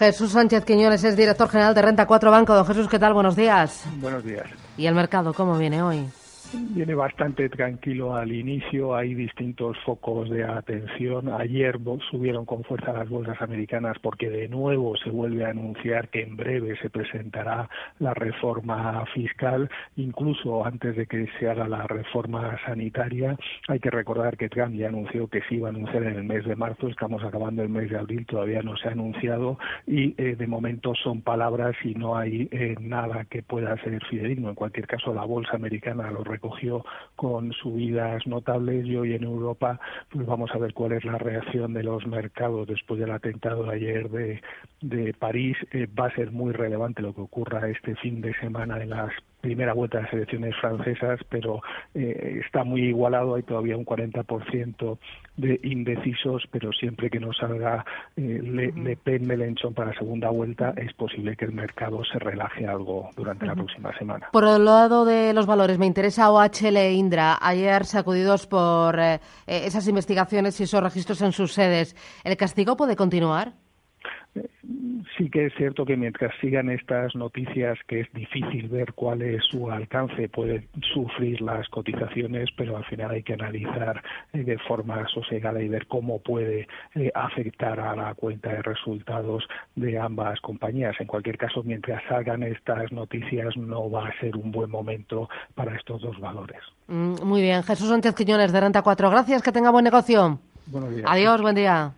Jesús Sánchez Quiñones es director general de Renta 4 Banco. Don Jesús, ¿qué tal? Buenos días. Buenos días. ¿Y el mercado cómo viene hoy? Viene bastante tranquilo al inicio, hay distintos focos de atención. Ayer subieron con fuerza las bolsas americanas porque de nuevo se vuelve a anunciar que en breve se presentará la reforma fiscal, incluso antes de que se haga la reforma sanitaria. Hay que recordar que Trump ya anunció que se iba a anunciar en el mes de marzo, estamos acabando el mes de abril, todavía no se ha anunciado y eh, de momento son palabras y no hay eh, nada que pueda ser fidedigno. En cualquier caso, la bolsa americana lo cogió con subidas notables y hoy en Europa pues vamos a ver cuál es la reacción de los mercados después del atentado de ayer de, de París. Eh, va a ser muy relevante lo que ocurra este fin de semana en las primera vuelta de las elecciones francesas, pero eh, está muy igualado, hay todavía un 40% de indecisos, pero siempre que no salga eh, Le, Pen Melenchon para la segunda vuelta, es posible que el mercado se relaje algo durante la próxima semana. Por el lado de los valores, me interesa OHL e Indra, ayer sacudidos por eh, esas investigaciones y esos registros en sus sedes. ¿El castigo puede continuar? Sí que es cierto que mientras sigan estas noticias, que es difícil ver cuál es su alcance, pueden sufrir las cotizaciones, pero al final hay que analizar eh, de forma sosegada y ver cómo puede eh, afectar a la cuenta de resultados de ambas compañías. En cualquier caso, mientras salgan estas noticias, no va a ser un buen momento para estos dos valores. Mm, muy bien. Jesús Sánchez Quiñones, de Renta 4. Gracias, que tenga buen negocio. Buenos días. Adiós, buen día.